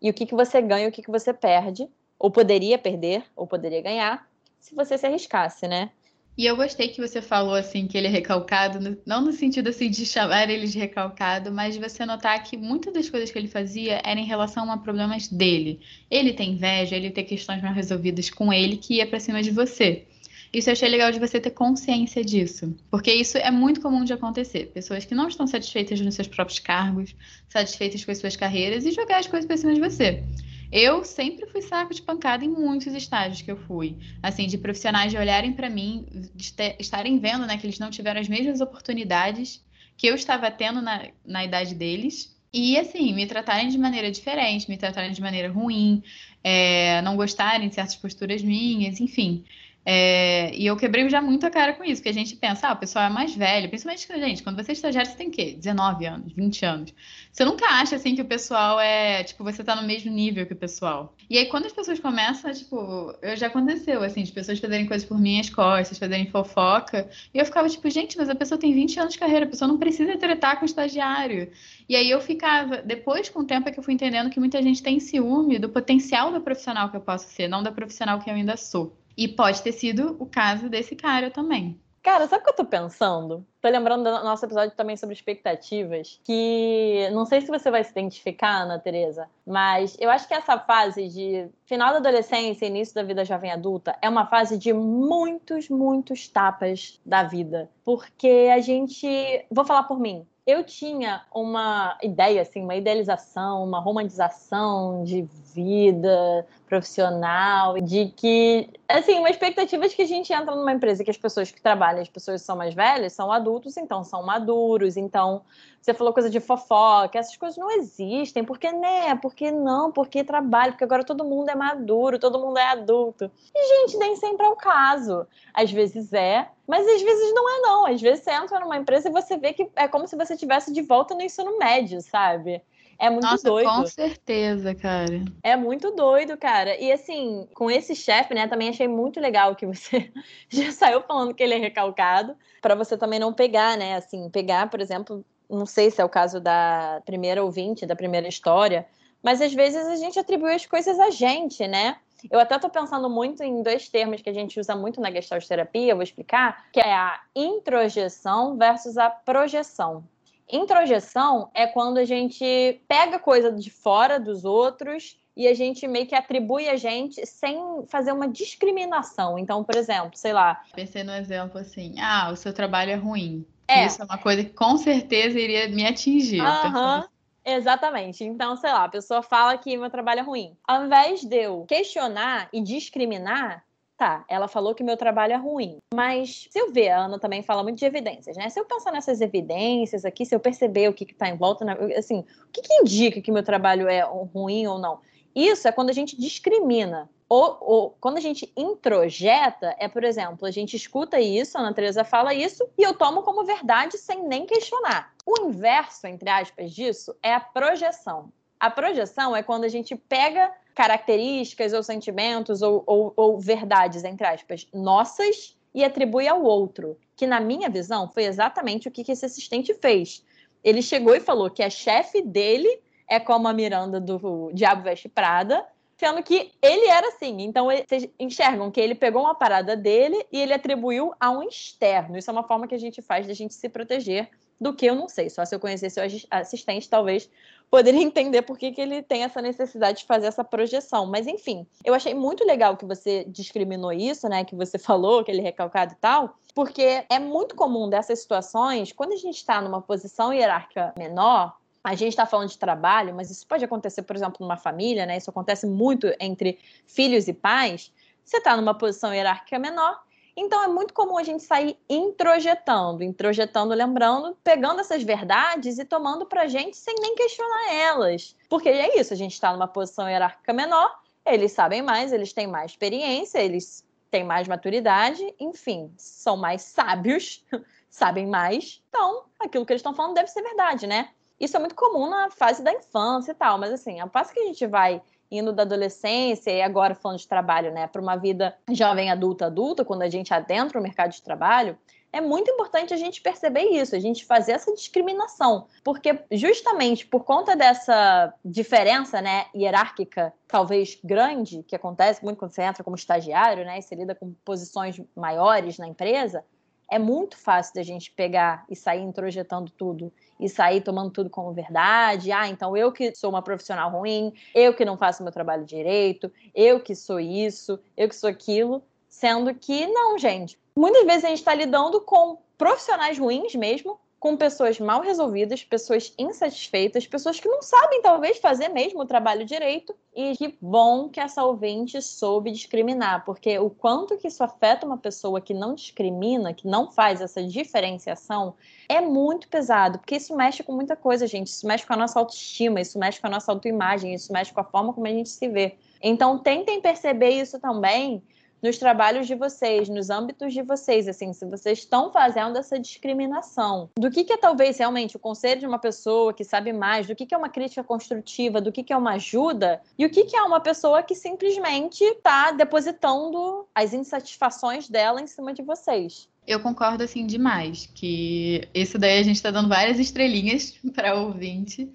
e o que, que você ganha e o que, que você perde, ou poderia perder, ou poderia ganhar, se você se arriscasse, né?
E eu gostei que você falou assim que ele é recalcado, não no sentido assim de chamar ele de recalcado, mas de você notar que muitas das coisas que ele fazia eram em relação a problemas dele. Ele tem inveja, ele tem questões mal resolvidas com ele que ia para cima de você. Isso eu achei legal de você ter consciência disso, porque isso é muito comum de acontecer. Pessoas que não estão satisfeitas nos seus próprios cargos, satisfeitas com as suas carreiras e jogar as coisas para cima de você. Eu sempre fui saco de pancada em muitos estágios que eu fui. Assim, de profissionais de olharem para mim, de estarem vendo né, que eles não tiveram as mesmas oportunidades que eu estava tendo na, na idade deles. E, assim, me tratarem de maneira diferente, me tratarem de maneira ruim, é, não gostarem de certas posturas minhas, enfim. É, e eu quebrei já muito a cara com isso, porque a gente pensa, ah, o pessoal é mais velho, principalmente, gente, quando você é estagiário, você tem o quê? 19 anos, 20 anos. Você nunca acha, assim, que o pessoal é, tipo, você tá no mesmo nível que o pessoal. E aí, quando as pessoas começam, tipo, eu já aconteceu, assim, de pessoas fazerem coisas por minhas costas, fazerem fofoca, e eu ficava, tipo, gente, mas a pessoa tem 20 anos de carreira, a pessoa não precisa tretar com o estagiário. E aí eu ficava, depois, com o tempo, é que eu fui entendendo que muita gente tem ciúme do potencial da profissional que eu posso ser, não da profissional que eu ainda sou. E pode ter sido o caso desse cara também.
Cara, sabe o que eu tô pensando? Tô lembrando do nosso episódio também sobre expectativas, que não sei se você vai se identificar, Ana Tereza, mas eu acho que essa fase de final da adolescência e início da vida jovem adulta é uma fase de muitos, muitos tapas da vida. Porque a gente. Vou falar por mim eu tinha uma ideia, assim, uma idealização, uma romantização de vida profissional, de que, assim, uma expectativa de que a gente entra numa empresa que as pessoas que trabalham, as pessoas que são mais velhas, são adultos, então são maduros, então você falou coisa de fofoca, essas coisas não existem, porque né, porque não, porque trabalho, porque agora todo mundo é maduro, todo mundo é adulto. E, gente, nem sempre é o caso. Às vezes é, mas às vezes não é não. Às vezes você entra numa empresa e você vê que é como se você estivesse de volta no ensino médio, sabe? É muito
Nossa,
doido.
Com certeza, cara.
É muito doido, cara. E assim, com esse chefe, né, também achei muito legal que você já saiu falando que ele é recalcado, para você também não pegar, né, assim, pegar, por exemplo, não sei se é o caso da primeira ouvinte, da primeira história, mas às vezes a gente atribui as coisas a gente, né? Eu até estou pensando muito em dois termos que a gente usa muito na gestalt terapia, eu vou explicar, que é a introjeção versus a projeção. Introjeção é quando a gente pega coisa de fora dos outros e a gente meio que atribui a gente sem fazer uma discriminação. Então, por exemplo, sei lá.
Pensei no exemplo assim: ah, o seu trabalho é ruim. É. Isso é uma coisa que com certeza iria me atingir.
Uhum. Exatamente. Então, sei lá, a pessoa fala que meu trabalho é ruim. Ao invés de eu questionar e discriminar, tá, ela falou que meu trabalho é ruim. Mas se eu ver, a Ana também fala muito de evidências, né? Se eu pensar nessas evidências aqui, se eu perceber o que está em volta, assim, o que, que indica que meu trabalho é ruim ou não? Isso é quando a gente discrimina. Ou, ou, quando a gente introjeta, é, por exemplo, a gente escuta isso, a Ana Teresa fala isso, e eu tomo como verdade sem nem questionar. O inverso, entre aspas, disso é a projeção. A projeção é quando a gente pega características ou sentimentos ou, ou, ou verdades, entre aspas, nossas e atribui ao outro. Que, na minha visão, foi exatamente o que esse assistente fez. Ele chegou e falou que a chefe dele é como a Miranda do Diabo Veste Prada, sendo que ele era assim. Então, vocês enxergam que ele pegou uma parada dele e ele atribuiu a um externo. Isso é uma forma que a gente faz de a gente se proteger do que eu não sei. Só se eu conhecesse o assistente, talvez poderia entender por que, que ele tem essa necessidade de fazer essa projeção. Mas, enfim, eu achei muito legal que você discriminou isso, né? Que você falou, aquele recalcado e tal, porque é muito comum dessas situações, quando a gente está numa posição hierárquica menor, a gente está falando de trabalho, mas isso pode acontecer, por exemplo, numa família, né? Isso acontece muito entre filhos e pais. Você está numa posição hierárquica menor, então é muito comum a gente sair introjetando, introjetando, lembrando, pegando essas verdades e tomando para a gente sem nem questionar elas. Porque é isso, a gente está numa posição hierárquica menor, eles sabem mais, eles têm mais experiência, eles têm mais maturidade, enfim, são mais sábios, sabem mais. Então, aquilo que eles estão falando deve ser verdade, né? Isso é muito comum na fase da infância e tal, mas assim, ao passo que a gente vai indo da adolescência e agora falando de trabalho, né, para uma vida jovem adulta adulta, quando a gente adentra o mercado de trabalho, é muito importante a gente perceber isso, a gente fazer essa discriminação, porque justamente por conta dessa diferença, né, hierárquica, talvez grande, que acontece muito quando você entra como estagiário, né, e você lida com posições maiores na empresa, é muito fácil da gente pegar e sair introjetando tudo e sair tomando tudo como verdade. Ah, então eu que sou uma profissional ruim, eu que não faço meu trabalho direito, eu que sou isso, eu que sou aquilo. Sendo que não, gente. Muitas vezes a gente está lidando com profissionais ruins mesmo, com pessoas mal resolvidas, pessoas insatisfeitas, pessoas que não sabem talvez fazer mesmo o trabalho direito. E que bom que essa ouvinte soube discriminar, porque o quanto que isso afeta uma pessoa que não discrimina, que não faz essa diferenciação, é muito pesado, porque isso mexe com muita coisa, gente. Isso mexe com a nossa autoestima, isso mexe com a nossa autoimagem, isso mexe com a forma como a gente se vê. Então tentem perceber isso também nos trabalhos de vocês, nos âmbitos de vocês, assim, se vocês estão fazendo essa discriminação. Do que, que é talvez realmente o conselho de uma pessoa que sabe mais, do que, que é uma crítica construtiva, do que, que é uma ajuda, e o que, que é uma pessoa que simplesmente está depositando as insatisfações dela em cima de vocês.
Eu concordo assim demais, que isso daí a gente está dando várias estrelinhas para ouvinte.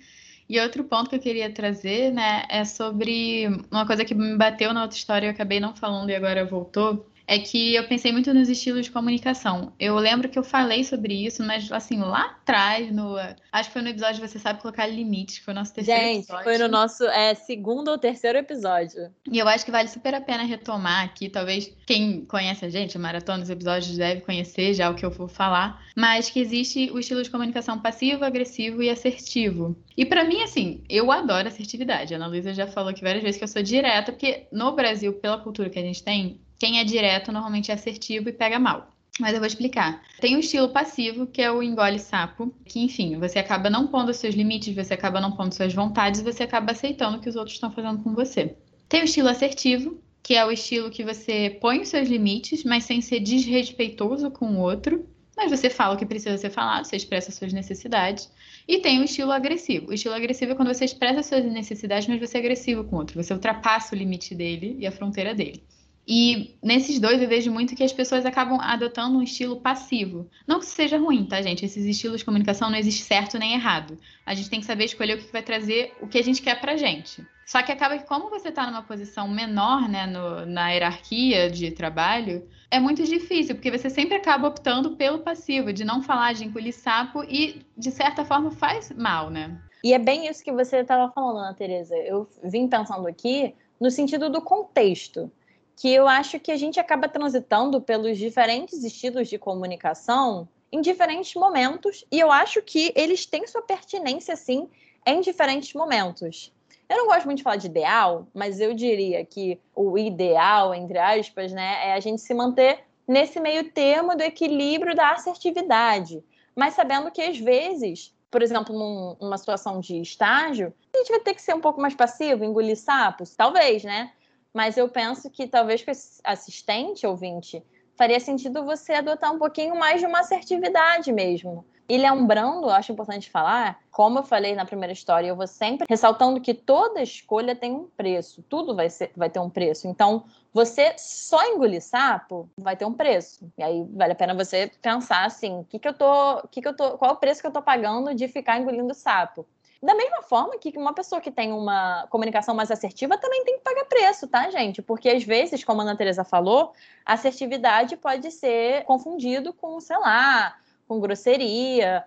E outro ponto que eu queria trazer, né, é sobre uma coisa que me bateu na outra história e eu acabei não falando e agora voltou, é que eu pensei muito nos estilos de comunicação. Eu lembro que eu falei sobre isso, mas assim, lá atrás, no. Acho que foi no episódio Você Sabe Colocar Limites, que foi o nosso terceiro
Gente,
episódio.
foi no nosso é, segundo ou terceiro episódio.
E eu acho que vale super a pena retomar aqui. Talvez quem conhece a gente, a maratona dos episódios, deve conhecer já o que eu vou falar. Mas que existe o estilo de comunicação passivo, agressivo e assertivo. E para mim, assim, eu adoro assertividade. A Ana Luísa já falou aqui várias vezes que eu sou direta, porque no Brasil, pela cultura que a gente tem, quem é direto normalmente é assertivo e pega mal. Mas eu vou explicar. Tem o estilo passivo, que é o engole sapo, que, enfim, você acaba não pondo os seus limites, você acaba não pondo suas vontades, você acaba aceitando o que os outros estão fazendo com você. Tem o estilo assertivo, que é o estilo que você põe os seus limites, mas sem ser desrespeitoso com o outro. Mas você fala o que precisa ser falado, você expressa suas necessidades. E tem o estilo agressivo. O estilo agressivo é quando você expressa suas necessidades, mas você é agressivo com o outro. Você ultrapassa o limite dele e a fronteira dele. E nesses dois eu vejo muito que as pessoas acabam adotando um estilo passivo. Não que isso seja ruim, tá, gente? Esses estilos de comunicação não existe certo nem errado. A gente tem que saber escolher o que vai trazer o que a gente quer pra gente. Só que acaba que, como você está numa posição menor, né, no, na hierarquia de trabalho, é muito difícil, porque você sempre acaba optando pelo passivo, de não falar, de engolir sapo, e de certa forma faz mal, né?
E é bem isso que você estava falando, Ana Tereza. Eu vim pensando aqui no sentido do contexto que eu acho que a gente acaba transitando pelos diferentes estilos de comunicação em diferentes momentos, e eu acho que eles têm sua pertinência, sim, em diferentes momentos. Eu não gosto muito de falar de ideal, mas eu diria que o ideal, entre aspas, né, é a gente se manter nesse meio termo do equilíbrio da assertividade, mas sabendo que às vezes, por exemplo, num, numa situação de estágio, a gente vai ter que ser um pouco mais passivo, engolir sapos, talvez, né? Mas eu penso que talvez com esse assistente ouvinte faria sentido você adotar um pouquinho mais de uma assertividade mesmo. E lembrando, acho importante falar, como eu falei na primeira história, eu vou sempre ressaltando que toda escolha tem um preço, tudo vai, ser, vai ter um preço. Então, você só engolir sapo vai ter um preço. E aí vale a pena você pensar assim: que que eu tô, que que eu tô, qual é o preço que eu tô pagando de ficar engolindo sapo? Da mesma forma que uma pessoa que tem uma comunicação mais assertiva também tem que pagar preço, tá, gente? Porque às vezes, como a Ana Teresa falou, assertividade pode ser confundido com, sei lá, com grosseria,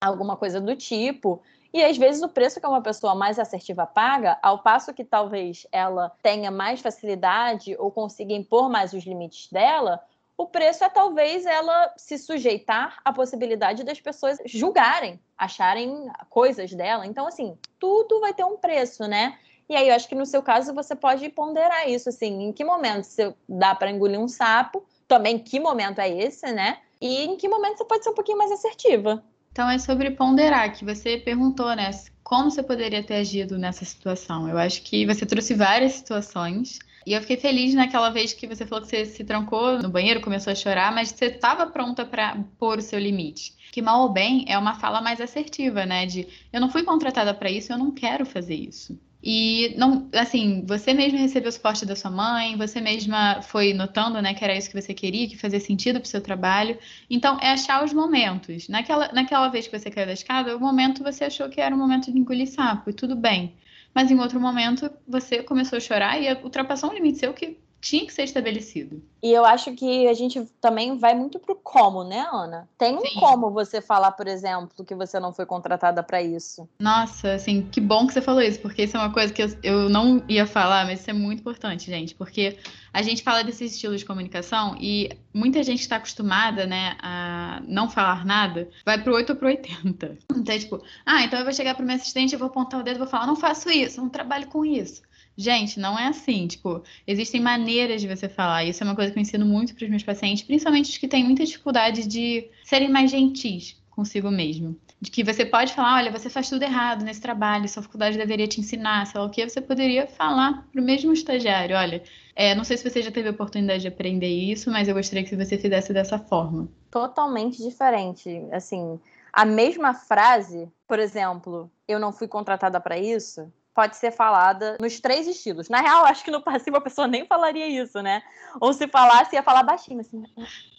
alguma coisa do tipo. E às vezes o preço que uma pessoa mais assertiva paga, ao passo que talvez ela tenha mais facilidade ou consiga impor mais os limites dela, o preço é talvez ela se sujeitar à possibilidade das pessoas julgarem, acharem coisas dela. Então, assim, tudo vai ter um preço, né? E aí, eu acho que no seu caso você pode ponderar isso, assim, em que momento você dá para engolir um sapo, também que momento é esse, né? E em que momento você pode ser um pouquinho mais assertiva.
Então é sobre ponderar, que você perguntou, né? Como você poderia ter agido nessa situação? Eu acho que você trouxe várias situações e eu fiquei feliz naquela vez que você falou que você se trancou no banheiro, começou a chorar, mas você estava pronta para pôr o seu limite. Que mal ou bem é uma fala mais assertiva, né? De eu não fui contratada para isso, eu não quero fazer isso. E não, assim, você mesma recebeu o suporte da sua mãe, você mesma foi notando, né, que era isso que você queria, que fazia sentido para o seu trabalho. Então, é achar os momentos. Naquela, naquela vez que você caiu da escada, o momento você achou que era o momento de engolir sapo, e tudo bem mas em outro momento você começou a chorar e ultrapassou um limite seu que tinha que ser estabelecido.
E eu acho que a gente também vai muito pro como, né, Ana? Tem um Sim. como você falar, por exemplo, que você não foi contratada para isso.
Nossa, assim, que bom que você falou isso, porque isso é uma coisa que eu, eu não ia falar, mas isso é muito importante, gente, porque a gente fala desses estilos de comunicação e muita gente está acostumada, né, a não falar nada, vai pro 8 ou pro 80. Então, é tipo, ah, então eu vou chegar pro meu assistente, eu vou apontar o dedo e vou falar, não faço isso, não trabalho com isso. Gente, não é assim. Tipo, existem maneiras de você falar. Isso é uma coisa que eu ensino muito para os meus pacientes, principalmente os que têm muita dificuldade de serem mais gentis consigo mesmo. De que você pode falar, olha, você faz tudo errado nesse trabalho, sua faculdade deveria te ensinar, sei lá o que, você poderia falar para o mesmo estagiário, olha, é, não sei se você já teve a oportunidade de aprender isso, mas eu gostaria que você fizesse dessa forma.
Totalmente diferente. Assim, a mesma frase, por exemplo, eu não fui contratada para isso, pode ser falada nos três estilos. Na real, acho que no passivo a pessoa nem falaria isso, né? Ou se falasse, ia falar baixinho, assim,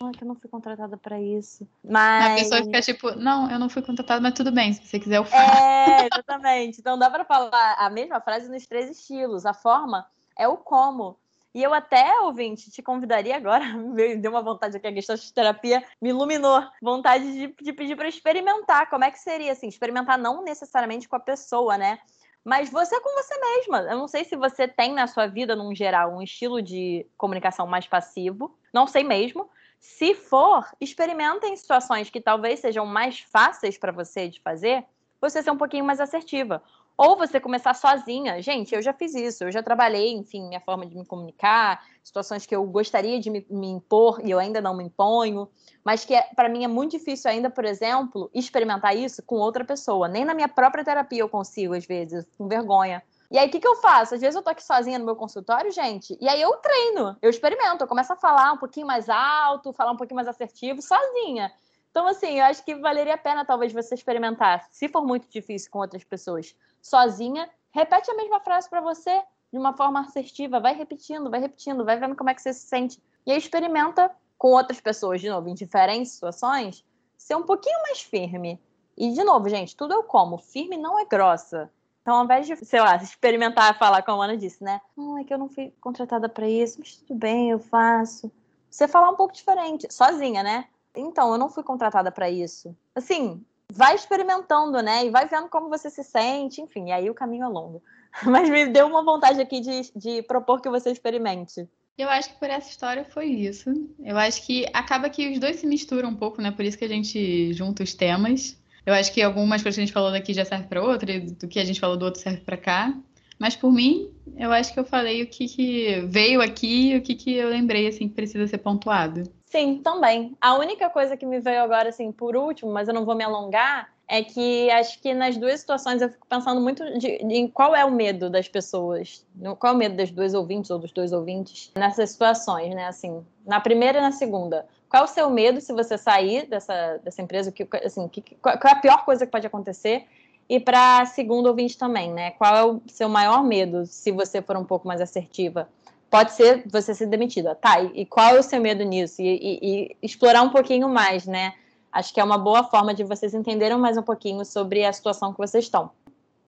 ah, que eu não fui contratada para isso. Mas...
A pessoa fica tipo, não, eu não fui contratada, mas tudo bem, se você quiser eu
falo. É, exatamente. Então dá para falar a mesma frase nos três estilos. A forma é o como. E eu até, ouvinte, te convidaria agora, me deu uma vontade aqui, a questão de terapia me iluminou. Vontade de, de pedir para experimentar. Como é que seria, assim? Experimentar não necessariamente com a pessoa, né? Mas você é com você mesma. Eu não sei se você tem na sua vida, num geral, um estilo de comunicação mais passivo. Não sei mesmo. Se for, experimenta em situações que talvez sejam mais fáceis para você de fazer, você ser um pouquinho mais assertiva. Ou você começar sozinha. Gente, eu já fiz isso, eu já trabalhei, enfim, minha forma de me comunicar, situações que eu gostaria de me, me impor e eu ainda não me imponho, mas que é, para mim é muito difícil ainda, por exemplo, experimentar isso com outra pessoa. Nem na minha própria terapia eu consigo, às vezes, com vergonha. E aí, o que, que eu faço? Às vezes eu tô aqui sozinha no meu consultório, gente, e aí eu treino, eu experimento, eu começo a falar um pouquinho mais alto, falar um pouquinho mais assertivo, sozinha. Então, assim, eu acho que valeria a pena talvez você experimentar, se for muito difícil com outras pessoas, sozinha, repete a mesma frase para você de uma forma assertiva, vai repetindo, vai repetindo, vai vendo como é que você se sente. E aí experimenta com outras pessoas, de novo, em diferentes situações, ser um pouquinho mais firme. E, de novo, gente, tudo eu como. Firme não é grossa. Então, ao invés de, sei lá, experimentar falar, como a Ana disse, né? Não, é que eu não fui contratada para isso, mas tudo bem, eu faço. Você falar um pouco diferente, sozinha, né? Então, eu não fui contratada para isso. Assim, vai experimentando, né? E vai vendo como você se sente, enfim, e aí o caminho é longo. Mas me deu uma vontade aqui de, de propor que você experimente.
Eu acho que por essa história foi isso. Eu acho que acaba que os dois se misturam um pouco, né? Por isso que a gente junta os temas. Eu acho que algumas coisas que a gente falou daqui já serve para outra, e do que a gente falou do outro serve para cá. Mas por mim, eu acho que eu falei o que, que veio aqui e o que, que eu lembrei assim que precisa ser pontuado.
Sim, também. A única coisa que me veio agora, assim, por último, mas eu não vou me alongar, é que acho que nas duas situações eu fico pensando muito de, de, em qual é o medo das pessoas, qual é o medo das duas ouvintes ou dos dois ouvintes nessas situações, né? Assim, na primeira e na segunda. Qual é o seu medo se você sair dessa, dessa empresa? Que, assim, que, qual é a pior coisa que pode acontecer? E para a segunda ouvinte também, né? Qual é o seu maior medo se você for um pouco mais assertiva? Pode ser você ser demitida. Tá, e, qual é o seu medo nisso? E, e, e, explorar um pouquinho mais, né? Acho que é uma boa forma de vocês entenderem mais um pouquinho sobre a situação que vocês estão.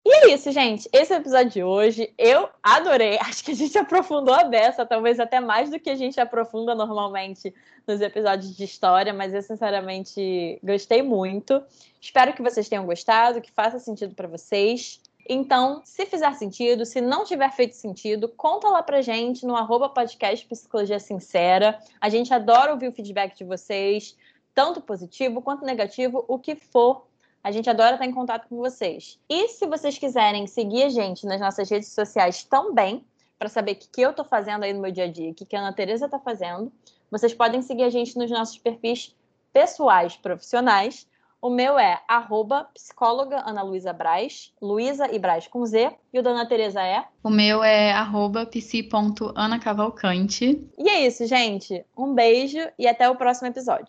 E é isso, gente. Esse é o episódio de hoje. Eu adorei. Acho que a gente aprofundou a beça, talvez até mais do que a gente aprofunda normalmente nos episódios de história, mas eu sinceramente gostei muito. Espero que vocês tenham gostado, que faça sentido para vocês. Então, se fizer sentido, se não tiver feito sentido, conta lá pra gente no arroba podcast Psicologia Sincera. A gente adora ouvir o feedback de vocês, tanto positivo quanto negativo, o que for. A gente adora estar em contato com vocês. E se vocês quiserem seguir a gente nas nossas redes sociais também, para saber o que, eu estou fazendo aí no meu dia a dia, o que, que a Ana Tereza está fazendo, vocês podem seguir a gente nos nossos perfis pessoais profissionais. O meu é arroba psicóloga Ana Luísa Braz, Luísa e Braz com Z. E o da Ana Tereza é?
O meu é arroba psi.anacavalcante.
E é isso, gente. Um beijo e até o próximo episódio.